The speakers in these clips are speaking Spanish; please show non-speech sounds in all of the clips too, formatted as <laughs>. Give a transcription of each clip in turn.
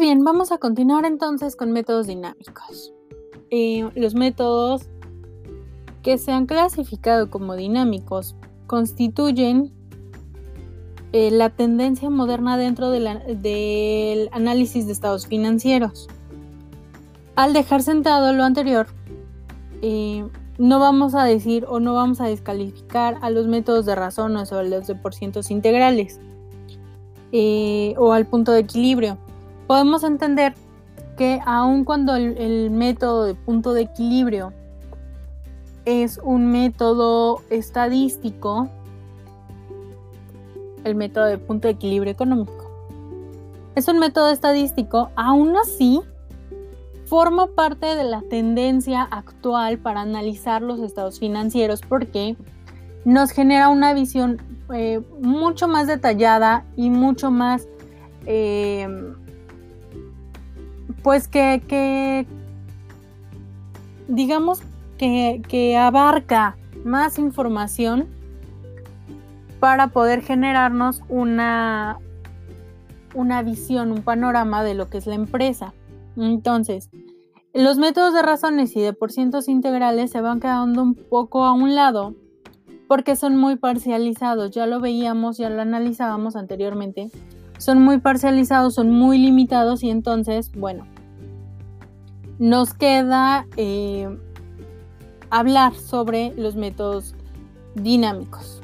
Bien, vamos a continuar entonces con métodos dinámicos. Eh, los métodos que se han clasificado como dinámicos constituyen eh, la tendencia moderna dentro del análisis de estados financieros. Al dejar sentado lo anterior, eh, no vamos a decir o no vamos a descalificar a los métodos de razón o a los de porcientos integrales o al punto de equilibrio. Podemos entender que aun cuando el método de punto de equilibrio es un método estadístico, el método de punto de equilibrio económico. Es un método estadístico, aún así, forma parte de la tendencia actual para analizar los estados financieros porque nos genera una visión eh, mucho más detallada y mucho más, eh, pues que, que digamos que, que abarca más información para poder generarnos una, una visión, un panorama de lo que es la empresa. Entonces, los métodos de razones y de porcientos integrales se van quedando un poco a un lado porque son muy parcializados. Ya lo veíamos, ya lo analizábamos anteriormente. Son muy parcializados, son muy limitados y entonces, bueno, nos queda eh, hablar sobre los métodos dinámicos.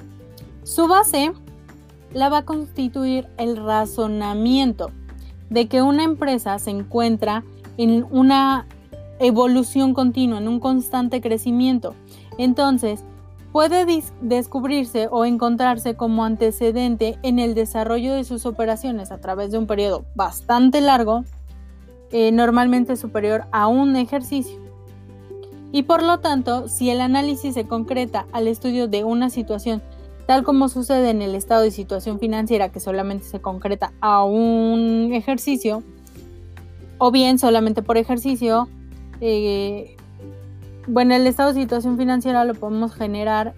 Su base la va a constituir el razonamiento de que una empresa se encuentra en una evolución continua, en un constante crecimiento. Entonces, puede descubrirse o encontrarse como antecedente en el desarrollo de sus operaciones a través de un periodo bastante largo, eh, normalmente superior a un ejercicio. Y por lo tanto, si el análisis se concreta al estudio de una situación tal como sucede en el estado de situación financiera que solamente se concreta a un ejercicio, o bien solamente por ejercicio, eh, bueno, el estado de situación financiera lo podemos generar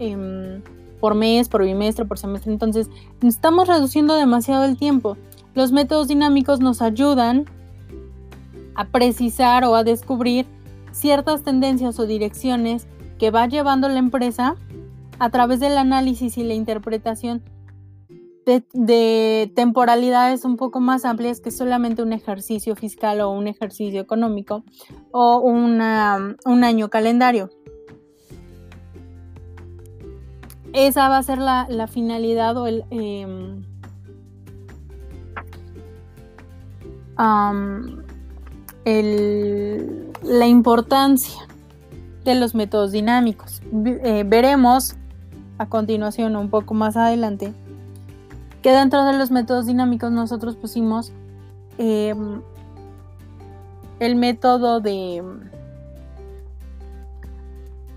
por mes, por bimestre, por semestre, entonces estamos reduciendo demasiado el tiempo. Los métodos dinámicos nos ayudan a precisar o a descubrir ciertas tendencias o direcciones que va llevando la empresa a través del análisis y la interpretación de, temporalidades un poco más amplias que solamente un ejercicio fiscal o un ejercicio económico o un año calendario. Esa va a ser la, finalidad o el, em, la importancia de los métodos dinámicos. Eh, veremos a continuación, un poco más adelante, que dentro de los métodos dinámicos nosotros pusimos em, el método de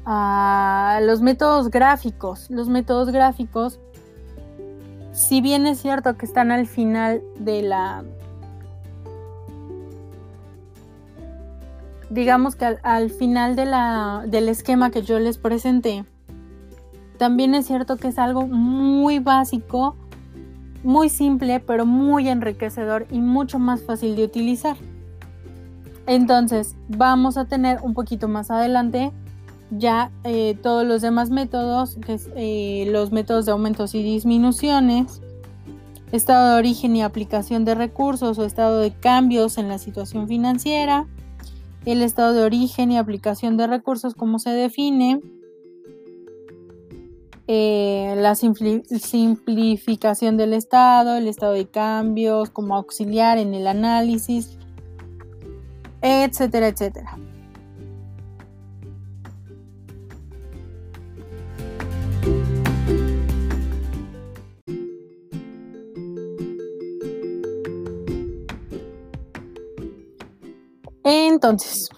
ah, los métodos gráficos. Los métodos gráficos, si bien es cierto que están al final de la... Digamos que al, final de la, del esquema que yo les presenté, también es cierto que es algo muy básico, muy simple, pero muy enriquecedor y mucho más fácil de utilizar. Entonces, vamos a tener un poquito más adelante ya eh, todos los demás métodos, que eh, los métodos de aumentos y disminuciones, estado de origen y aplicación de recursos o estado de cambios en la situación financiera, el estado de origen y aplicación de recursos, cómo se define, eh, la simplificación del estado, el estado de cambios, como auxiliar en el análisis, etcétera, etcétera. Entonces,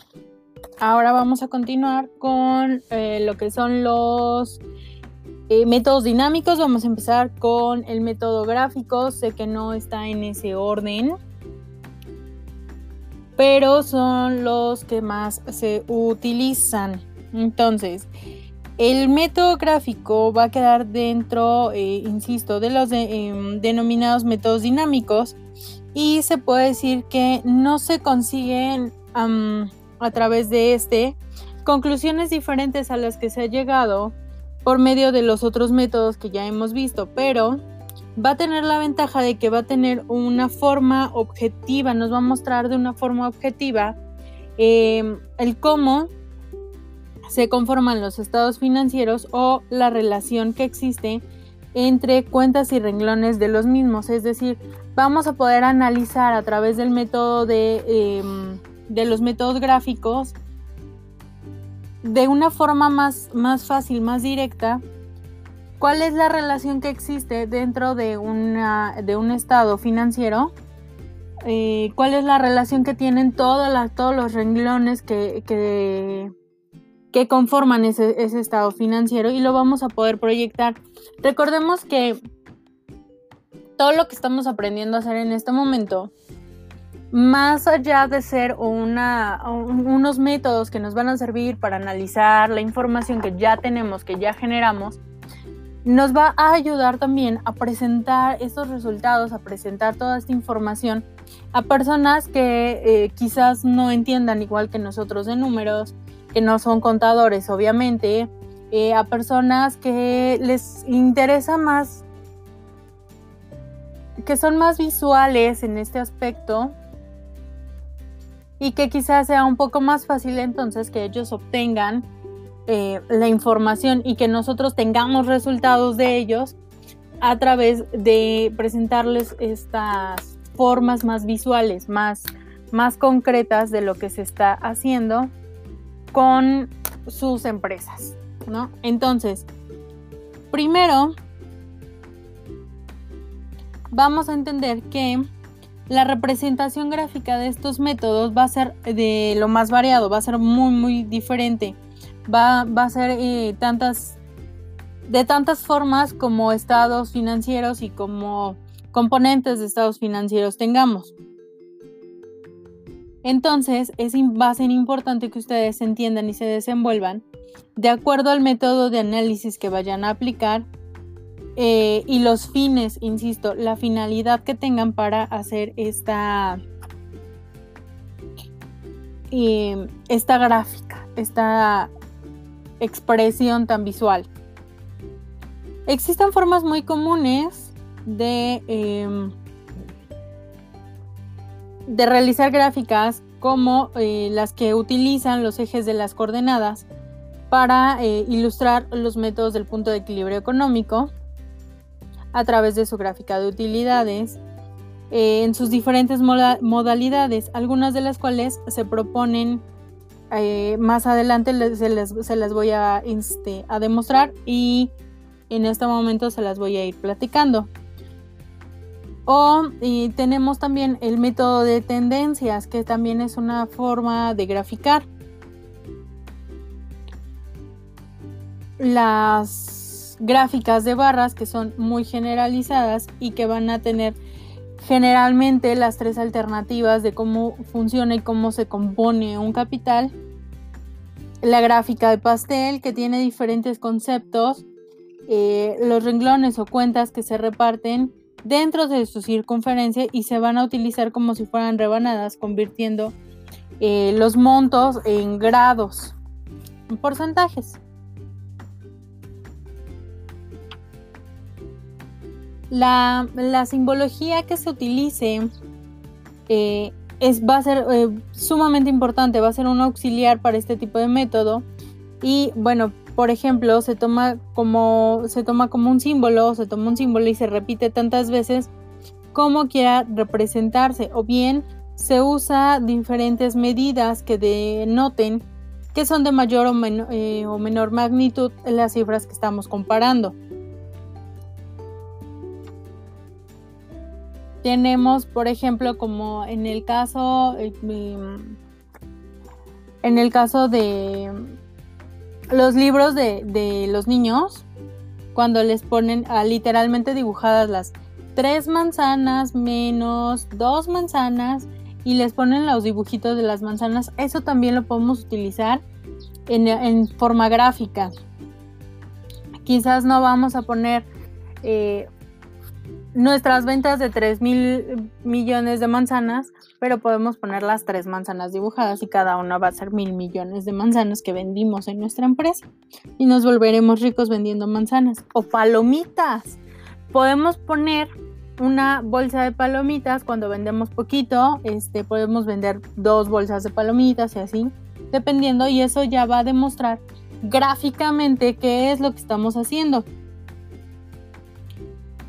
ahora vamos a continuar con eh, lo que son los eh, métodos dinámicos, vamos a empezar con el método gráfico. Sé que no está en ese orden, pero son los que más se utilizan. Entonces, el método gráfico va a quedar dentro, eh, insisto, de los em, denominados métodos dinámicos y se puede decir que no se consiguen a través de este conclusiones diferentes a las que se ha llegado por medio de los otros métodos que ya hemos visto, pero va a tener la ventaja de que va a tener una forma objetiva, nos va a mostrar de una forma objetiva em, el cómo se conforman los estados financieros o la relación que existe entre cuentas y renglones de los mismos. Es decir, vamos a poder analizar a través del método de, em, de los métodos gráficos de una forma más, más fácil, más directa, cuál es la relación que existe dentro de, una, de un estado financiero, eh, cuál es la relación que tienen todas todos los renglones que, que, conforman ese estado financiero y lo vamos a poder proyectar. Recordemos que todo lo que estamos aprendiendo a hacer en este momento más allá de ser unos métodos que nos van a servir para analizar la información que ya tenemos, que ya generamos, nos va a ayudar también a presentar estos resultados, a presentar toda esta información a personas que eh, quizás no entiendan igual que nosotros de números, que no son contadores, obviamente, eh, a personas que les interesa más, que son más visuales en este aspecto y que quizás sea un poco más fácil entonces que ellos obtengan eh, la información y que nosotros tengamos resultados de ellos a través de presentarles estas formas más visuales, más, más concretas de lo que se está haciendo con sus empresas, ¿no? Entonces, primero vamos a entender que la representación gráfica de estos métodos va a ser de lo más variado, va a ser muy, muy diferente. Va, a ser eh, tantas, de tantas formas como estados financieros y como componentes de estados financieros tengamos. Entonces, es, va a ser importante que ustedes entiendan y se desenvuelvan de acuerdo al método de análisis que vayan a aplicar eh, y los fines, insisto, la finalidad que tengan para hacer esta, eh, esta gráfica, esta expresión tan visual. Existen formas muy comunes de, em, de realizar gráficas como eh, las que utilizan los ejes de las coordenadas para ilustrar los métodos del punto de equilibrio económico a través de su gráfica de utilidades eh, en sus diferentes modalidades, algunas de las cuales se proponen eh, más adelante se, las voy a, este, a demostrar y en este momento se las voy a ir platicando. O tenemos también el método de tendencias, que también es una forma de graficar. Las gráficas de barras que son muy generalizadas y que van a tener generalmente las tres alternativas de cómo funciona y cómo se compone un capital. La gráfica de pastel que tiene diferentes conceptos, eh, los renglones o cuentas que se reparten dentro de su circunferencia y se van a utilizar como si fueran rebanadas, convirtiendo eh, los montos en grados, en porcentajes. La, simbología que se utilice eh, es, va a ser eh, sumamente importante, va a ser un auxiliar para este tipo de método. Y bueno, por ejemplo, se toma como, se toma como un símbolo, se toma un símbolo y se repite tantas veces como quiera representarse. O bien se usa diferentes medidas que denoten que son de mayor o, eh, o menor magnitud las cifras que estamos comparando. Tenemos, por ejemplo, como en el caso, eh, en el caso de los libros de, los niños, cuando les ponen literalmente dibujadas las tres manzanas menos dos manzanas y les ponen los dibujitos de las manzanas, eso también lo podemos utilizar en, forma gráfica. Quizás no vamos a poner eh, nuestras ventas de 3 mil millones de manzanas, pero podemos poner las tres manzanas dibujadas y cada una va a ser mil millones de manzanas que vendimos en nuestra empresa y nos volveremos ricos vendiendo manzanas o palomitas. Podemos poner una bolsa de palomitas cuando vendemos poquito, este, podemos vender dos bolsas de palomitas y así, dependiendo, y eso ya va a demostrar gráficamente qué es lo que estamos haciendo.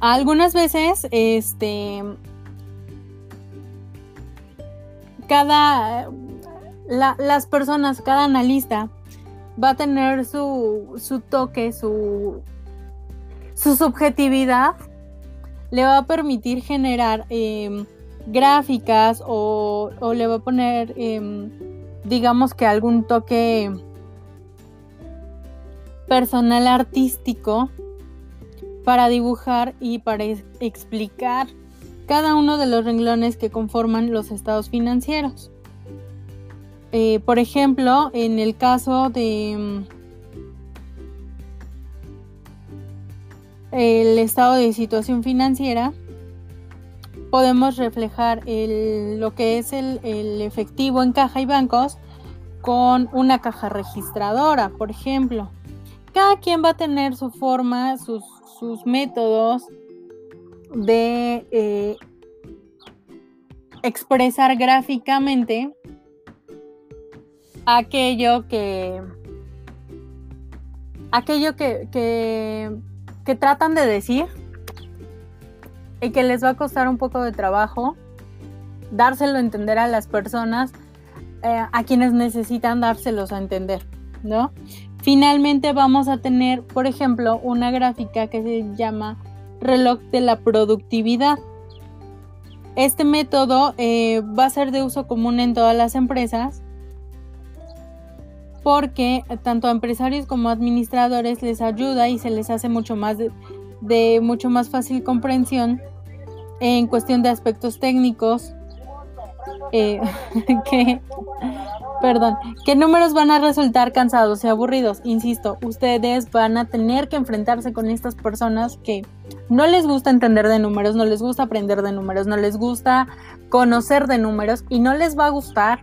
Algunas veces, este, cada, las personas, cada analista va a tener su, su toque, su, su subjetividad, le va a permitir generar em, gráficas o, le va a poner, em, digamos que algún toque personal artístico para dibujar y para explicar cada uno de los renglones que conforman los estados financieros. Eh, por ejemplo, en el caso de mm, el estado de situación financiera, podemos reflejar lo que es el, el efectivo en caja y bancos con una caja registradora, por ejemplo. Cada quien va a tener su forma, sus sus métodos de eh, expresar gráficamente aquello que aquello que, que, tratan de decir y que les va a costar un poco de trabajo dárselo a entender a las personas eh, a quienes necesitan dárselos a entender, ¿no? Finalmente vamos a tener, por ejemplo, una gráfica que se llama reloj de la productividad. Este método eh, va a ser de uso común en todas las empresas porque tanto a empresarios como a administradores les ayuda y se les hace mucho más de mucho más fácil comprensión en cuestión de aspectos técnicos eh, <laughs> que, perdón, ¿qué números van a resultar cansados y aburridos? Insisto, ustedes van a tener que enfrentarse con estas personas que no les gusta entender de números, no les gusta aprender de números, no les gusta conocer de números y no les va a gustar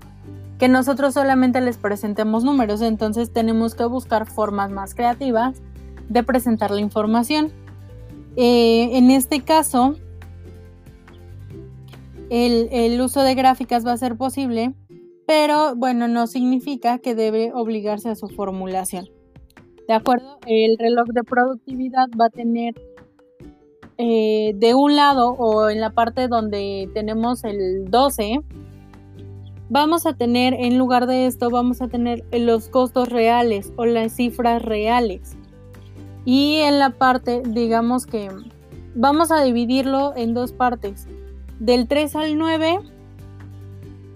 que nosotros solamente les presentemos números. Entonces tenemos que buscar formas más creativas de presentar la información. Eh, en este caso, el, uso de gráficas va a ser posible, pero bueno, no significa que debe obligarse a su formulación. ¿De acuerdo? El reloj de productividad va a tener eh, de un lado o en la parte donde tenemos el 12, vamos a tener, en lugar de esto, vamos a tener los costos reales o las cifras reales. Y en la parte, digamos que vamos a dividirlo en dos partes. Del 3 al 9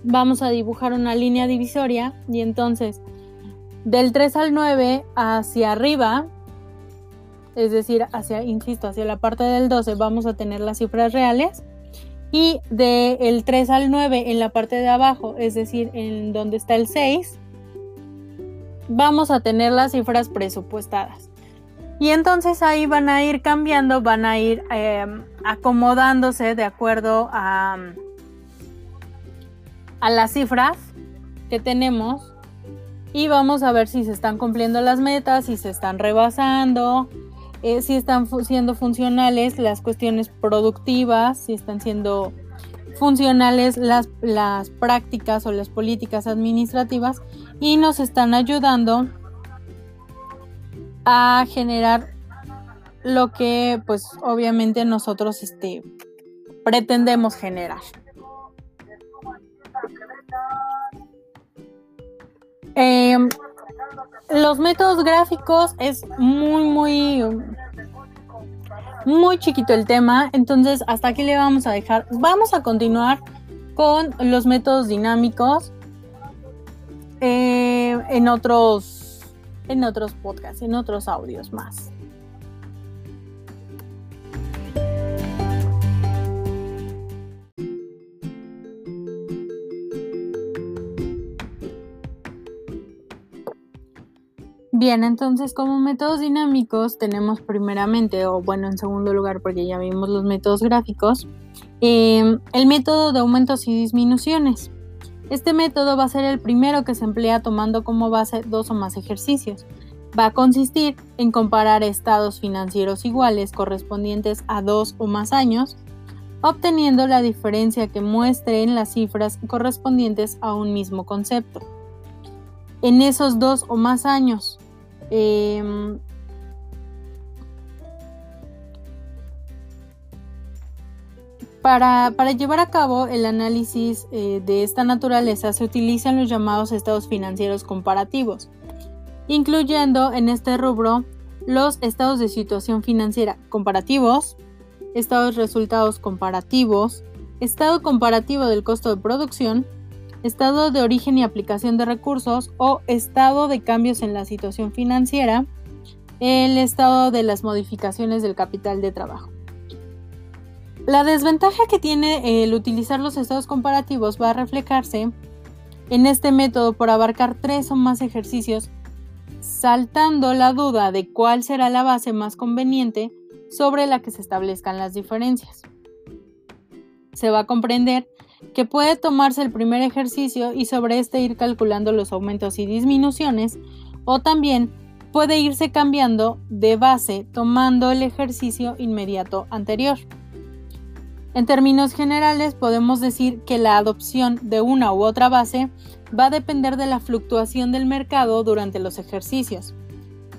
vamos a dibujar una línea divisoria y entonces del 3 al 9 hacia arriba, es decir, hacia, insisto, hacia la parte del 12 vamos a tener las cifras reales y del 3 al 9 en la parte de abajo, es decir, en donde está el 6, vamos a tener las cifras presupuestadas. Y entonces ahí van a ir cambiando, van a ir em, acomodándose de acuerdo a, a las cifras que tenemos y vamos a ver si se están cumpliendo las metas, si se están rebasando, eh, si están siendo funcionales las cuestiones productivas, si están siendo funcionales las, las prácticas o las políticas administrativas y nos están ayudando a generar lo que pues obviamente nosotros este, pretendemos generar. Em, los métodos gráficos es muy, muy, muy chiquito el tema, entonces hasta aquí le vamos a dejar. Vamos a continuar con los métodos dinámicos eh, en otros en otros podcasts, en otros audios más. Bien, entonces como métodos dinámicos tenemos primeramente, o bueno, en segundo lugar, porque ya vimos los métodos gráficos, em, el método de aumentos y disminuciones. Este método va a ser el primero que se emplea tomando como base dos o más ejercicios. Va a consistir en comparar estados financieros iguales correspondientes a dos o más años, obteniendo la diferencia que muestre en las cifras correspondientes a un mismo concepto. En esos dos o más años, Em, para, llevar a cabo el análisis eh, de esta naturaleza se utilizan los llamados estados financieros comparativos, incluyendo en este rubro los estados de situación financiera comparativos, estados resultados comparativos, estado comparativo del costo de producción, estado de origen y aplicación de recursos o estado de cambios en la situación financiera, el estado de las modificaciones del capital de trabajo. La desventaja que tiene el utilizar los estados comparativos va a reflejarse en este método por abarcar tres o más ejercicios, saltando la duda de cuál será la base más conveniente sobre la que se establezcan las diferencias. Se va a comprender que puede tomarse el primer ejercicio y sobre este ir calculando los aumentos y disminuciones, o también puede irse cambiando de base tomando el ejercicio inmediato anterior. En términos generales, podemos decir que la adopción de una u otra base va a depender de la fluctuación del mercado durante los ejercicios.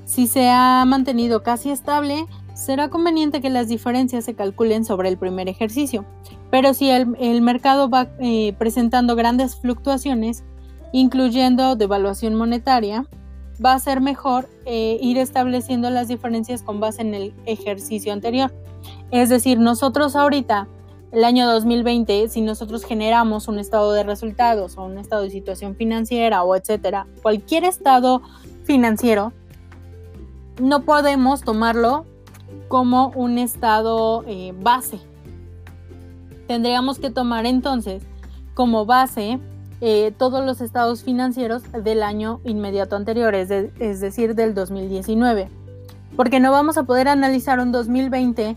Si se ha mantenido casi estable, será conveniente que las diferencias se calculen sobre el primer ejercicio, pero si el, mercado va eh, presentando grandes fluctuaciones, incluyendo devaluación monetaria, va a ser mejor eh, ir estableciendo las diferencias con base en el ejercicio anterior. Es decir, nosotros ahorita, el año 2020, si nosotros generamos un estado de resultados o un estado de situación financiera o etcétera, cualquier estado financiero, no podemos tomarlo como un estado eh, base. Tendríamos que tomar entonces como base eh, todos los estados financieros del año inmediato anterior, es, es decir, del 2019. Porque no vamos a poder analizar un 2020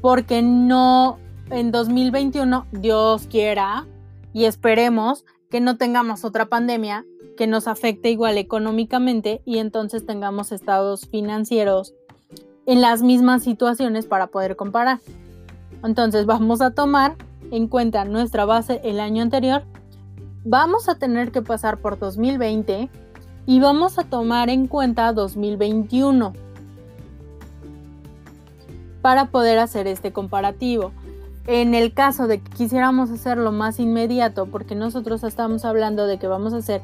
porque no en 2021, Dios quiera y esperemos que no tengamos otra pandemia que nos afecte igual económicamente y entonces tengamos estados financieros en las mismas situaciones para poder comparar. Entonces vamos a tomar en cuenta nuestra base el año anterior. Vamos a tener que pasar por 2020 y vamos a tomar en cuenta 2021 para poder hacer este comparativo. En el caso de que quisiéramos hacerlo más inmediato, porque nosotros estamos hablando de que vamos a hacer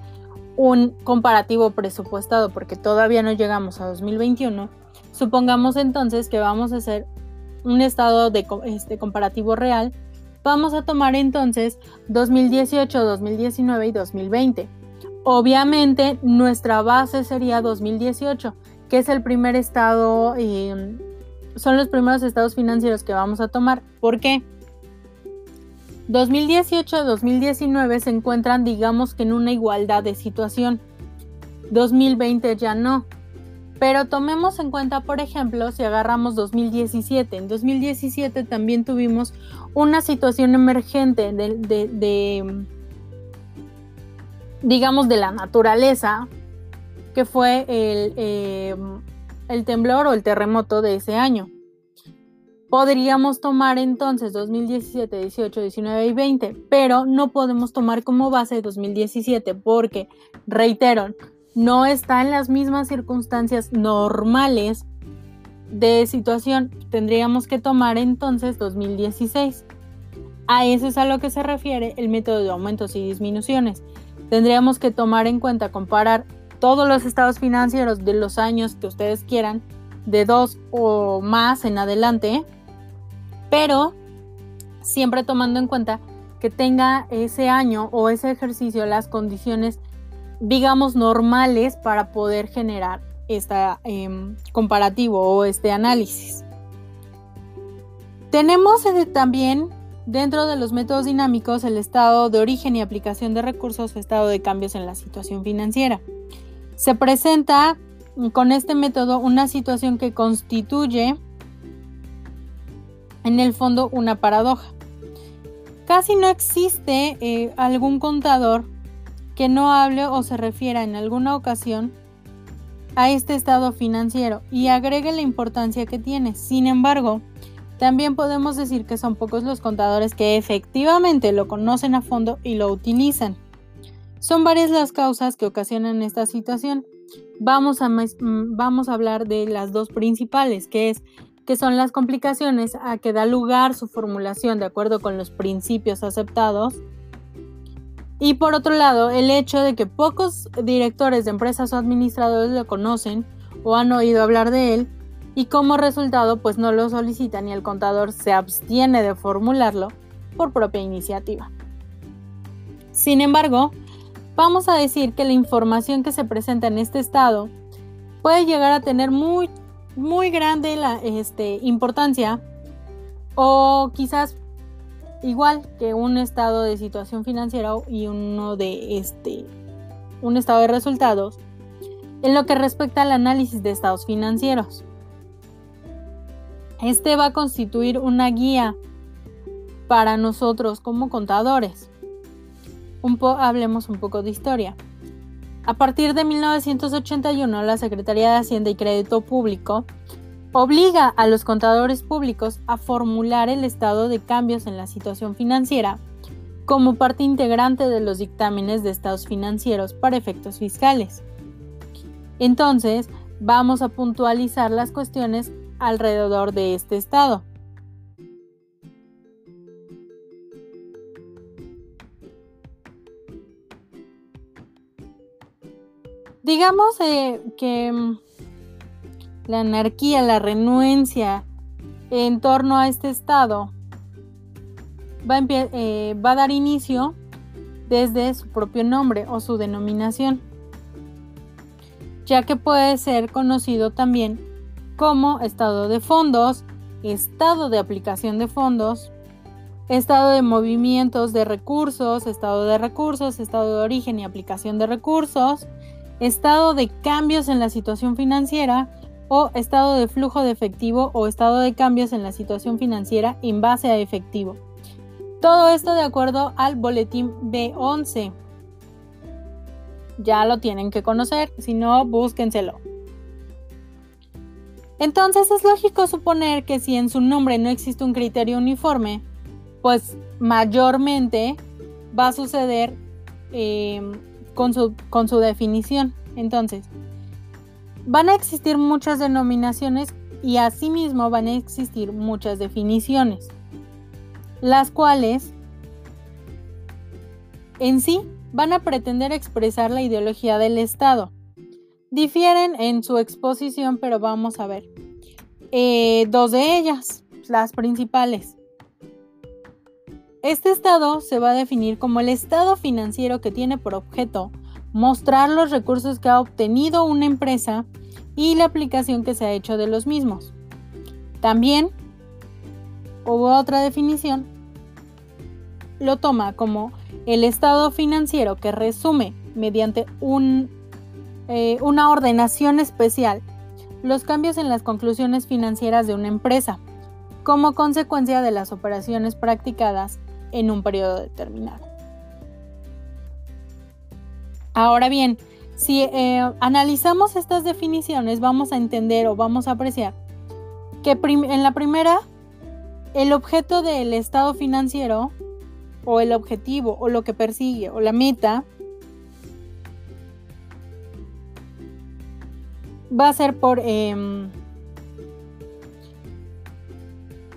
un comparativo presupuestado porque todavía no llegamos a 2021, Supongamos entonces que vamos a hacer un estado de este, comparativo real. Vamos a tomar entonces 2018, 2019 y 2020. Obviamente nuestra base sería 2018, que es el primer estado, em, son los primeros estados financieros que vamos a tomar. ¿Por qué? 2018 2019 se encuentran digamos que en una igualdad de situación. 2020 ya no. Pero tomemos en cuenta, por ejemplo, si agarramos 2017. En 2017 también tuvimos una situación emergente de, digamos, de la naturaleza, que fue el, eh, el temblor o el terremoto de ese año. Podríamos tomar entonces 2017, 18, 19 y 20, pero no podemos tomar como base 2017 porque, reitero, no está en las mismas circunstancias normales de situación. Tendríamos que tomar entonces 2016. A eso es a lo que se refiere el método de aumentos y disminuciones. Tendríamos que tomar en cuenta, comparar todos los estados financieros de los años que ustedes quieran, de dos o más en adelante, pero siempre tomando en cuenta que tenga ese año o ese ejercicio las condiciones digamos, normales para poder generar este comparativo o este análisis. Tenemos eh, también dentro de los métodos dinámicos el estado de origen y aplicación de recursos estado de cambios en la situación financiera. Se presenta con este método una situación que constituye en el fondo una paradoja. Casi no existe eh, algún contador que no hable o se refiera en alguna ocasión a este estado financiero y agregue la importancia que tiene. Sin embargo, también podemos decir que son pocos los contadores que efectivamente lo conocen a fondo y lo utilizan. Son varias las causas que ocasionan esta situación. Vamos a, mm, vamos a hablar de las dos principales, que es que son las complicaciones a que da lugar su formulación de acuerdo con los principios aceptados. Y por otro lado, el hecho de que pocos directores de empresas o administradores lo conocen o han oído hablar de él y como resultado pues no lo solicitan y el contador se abstiene de formularlo por propia iniciativa. Sin embargo, vamos a decir que la información que se presenta en este estado puede llegar a tener muy, muy grande la, este, importancia o quizás igual que un estado de situación financiera y uno de este un estado de resultados en lo que respecta al análisis de estados financieros. Este va a constituir una guía para nosotros como contadores. Un hablemos un poco de historia. A partir de 1981, la Secretaría de Hacienda y Crédito Público obliga a los contadores públicos a formular el estado de cambios en la situación financiera como parte integrante de los dictámenes de estados financieros para efectos fiscales. Entonces, vamos a puntualizar las cuestiones alrededor de este estado. Digamos eh, que mm, la anarquía, la renuencia en torno a este estado va a, eh, va a dar inicio desde su propio nombre o su denominación, ya que puede ser conocido también como estado de fondos, estado de aplicación de fondos, estado de movimientos de recursos, estado de recursos, estado de origen y aplicación de recursos, estado de cambios en la situación financiera o estado de flujo de efectivo o estado de cambios en la situación financiera en base a efectivo. Todo esto de acuerdo al boletín B11. Ya lo tienen que conocer, si no, búsquenselo. Entonces es lógico suponer que si en su nombre no existe un criterio uniforme, pues mayormente va a suceder em, con, su, con su definición. Entonces, van a existir muchas denominaciones y asimismo van a existir muchas definiciones, las cuales en sí van a pretender expresar la ideología del Estado difieren en su exposición, pero vamos a ver. Eh, dos de ellas, las principales. Este estado se va a definir como el estado financiero que tiene por objeto mostrar los recursos que ha obtenido una empresa y la aplicación que se ha hecho de los mismos. También hubo otra definición, lo toma como el estado financiero que resume mediante eh, una ordenación especial, los cambios en las conclusiones financieras de una empresa, como consecuencia de las operaciones practicadas en un periodo determinado. Ahora bien, si eh, analizamos estas definiciones, vamos a entender o vamos a apreciar que en la primera, el objeto del estado financiero o el objetivo o lo que persigue o la meta va a ser por, em,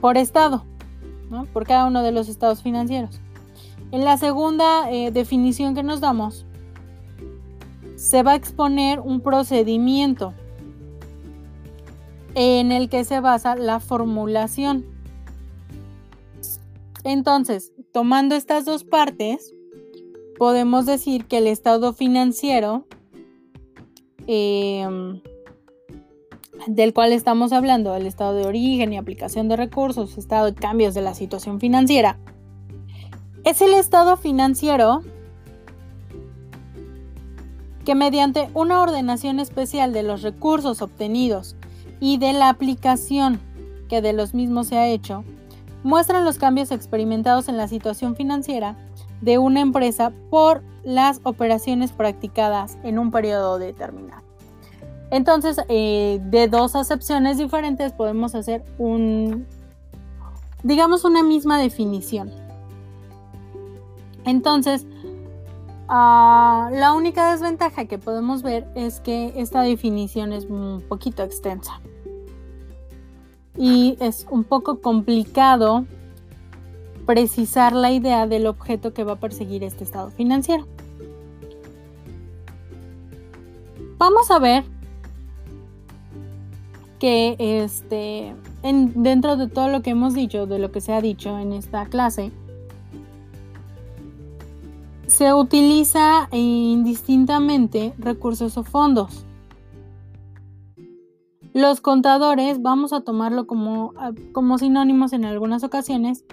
por estado, por cada uno de los estados financieros. En la segunda eh, definición que nos damos, se va a exponer un procedimiento en el que se basa la formulación. Entonces, tomando estas dos partes, podemos decir que el estado financiero eh, del cual estamos hablando, el estado de origen y aplicación de recursos, estado de cambios de la situación financiera, es el estado financiero que mediante una ordenación especial de los recursos obtenidos y de la aplicación que de los mismos se ha hecho, muestran los cambios experimentados en la situación financiera de una empresa por las operaciones practicadas en un periodo determinado. Entonces, eh, de dos acepciones diferentes podemos hacer un, digamos, una misma definición. Entonces, ah, la única desventaja que podemos ver es que esta definición es un poquito extensa y es un poco complicado precisar la idea del objeto que va a perseguir este estado financiero. Vamos a ver que este, dentro de todo lo que hemos dicho, de lo que se ha dicho en esta clase, se utiliza indistintamente recursos o fondos. Los contadores vamos a tomarlo como, ah, como sinónimos en algunas ocasiones,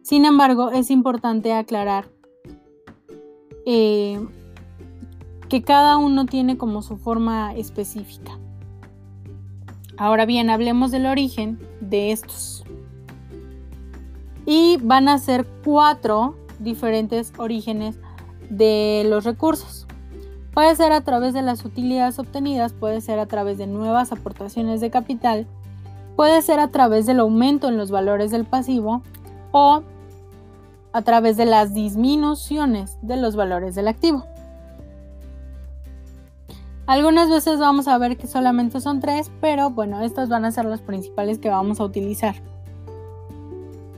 sin embargo es importante aclarar eh, que cada uno tiene como su forma específica. Ahora bien, hablemos del origen de estos. Y van a ser cuatro diferentes orígenes de los recursos. Puede ser a través de las utilidades obtenidas, puede ser a través de nuevas aportaciones de capital, puede ser a través del aumento en los valores del pasivo o a través de las disminuciones de los valores del activo. Algunas veces vamos a ver que solamente son tres, pero bueno, estas van a ser las principales que vamos a utilizar.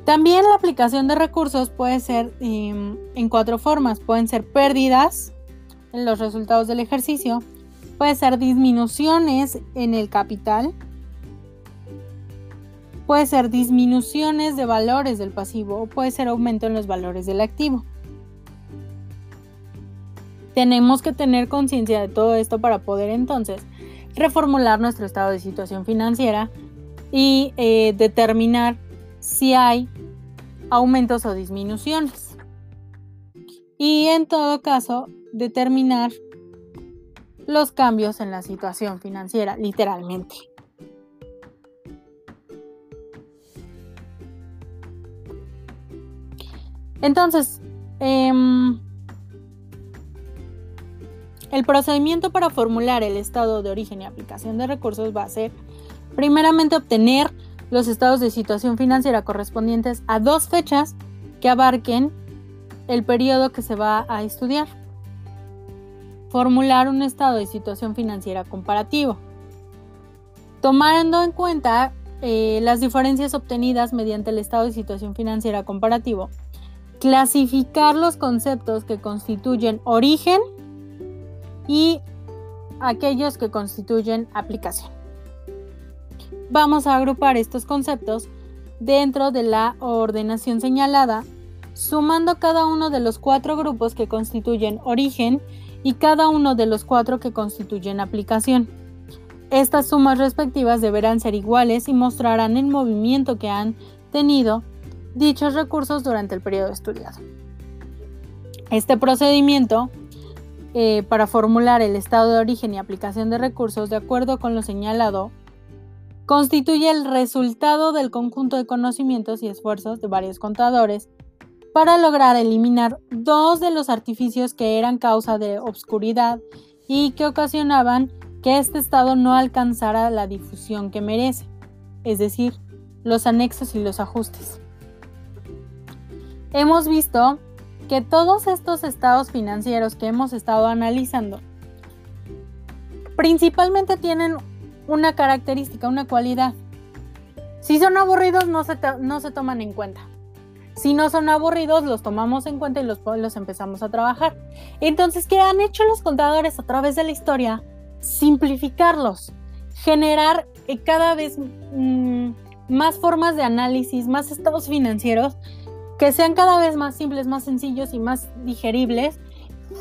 También la aplicación de recursos puede ser em, en cuatro formas. Pueden ser pérdidas, en los resultados del ejercicio, puede ser disminuciones en el capital, puede ser disminuciones de valores del pasivo o puede ser aumento en los valores del activo. Tenemos que tener conciencia de todo esto para poder entonces reformular nuestro estado de situación financiera y eh, determinar si hay aumentos o disminuciones. Y en todo caso, determinar los cambios en la situación financiera, literalmente. Entonces, em, el procedimiento para formular el estado de origen y aplicación de recursos va a ser, primeramente, obtener los estados de situación financiera correspondientes a dos fechas que abarquen el periodo que se va a estudiar formular un estado de situación financiera comparativo, tomando en cuenta eh, las diferencias obtenidas mediante el estado de situación financiera comparativo, clasificar los conceptos que constituyen origen y aquellos que constituyen aplicación. Vamos a agrupar estos conceptos dentro de la ordenación señalada, sumando cada uno de los cuatro grupos que constituyen origen y cada uno de los cuatro que constituyen aplicación. Estas sumas respectivas deberán ser iguales y mostrarán el movimiento que han tenido dichos recursos durante el periodo estudiado. Este procedimiento eh, para formular el estado de origen y aplicación de recursos de acuerdo con lo señalado constituye el resultado del conjunto de conocimientos y esfuerzos de varios contadores para lograr eliminar dos de los artificios que eran causa de obscuridad y que ocasionaban que este estado no alcanzara la difusión que merece, es decir, los anexos y los ajustes. Hemos visto que todos estos estados financieros que hemos estado analizando principalmente tienen una característica, una cualidad. Si son aburridos no se, no se toman en cuenta. Si no son aburridos, los tomamos en cuenta y los, los empezamos a trabajar. Entonces, ¿qué han hecho los contadores a través de la historia? Simplificarlos, generar eh, cada vez mm, más formas de análisis, más estados financieros que sean cada vez más simples, más sencillos y más digeribles,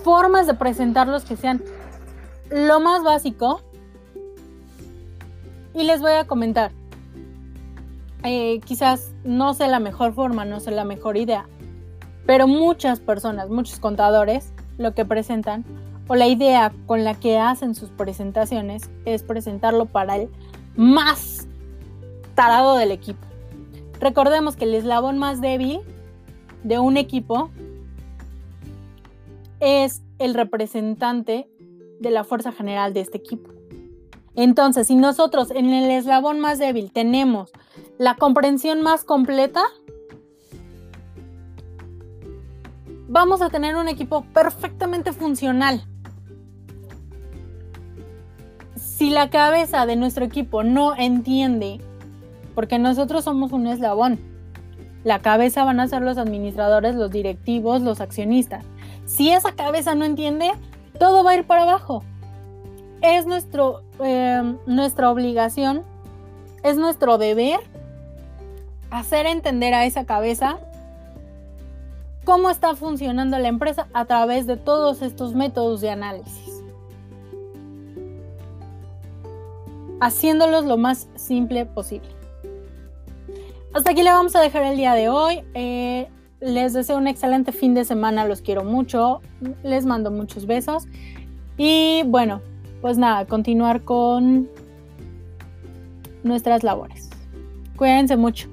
formas de presentarlos que sean lo más básico. Y les voy a comentar, eh, quizás no sé la mejor forma, no sé la mejor idea, pero muchas personas, muchos contadores, lo que presentan o la idea con la que hacen sus presentaciones es presentarlo para el más tarado del equipo. Recordemos que el eslabón más débil de un equipo es el representante de la fuerza general de este equipo. Entonces, si nosotros en el eslabón más débil tenemos la comprensión más completa, vamos a tener un equipo perfectamente funcional. Si la cabeza de nuestro equipo no entiende, porque nosotros somos un eslabón, la cabeza van a ser los administradores, los directivos, los accionistas. Si esa cabeza no entiende, todo va a ir para abajo. Es nuestro, em, nuestra obligación, es nuestro deber hacer entender a esa cabeza cómo está funcionando la empresa a través de todos estos métodos de análisis. Haciéndolos lo más simple posible. Hasta aquí le vamos a dejar el día de hoy. Eh, les deseo un excelente fin de semana, los quiero mucho, les mando muchos besos. Y bueno, pues nada, continuar con nuestras labores. Cuídense mucho.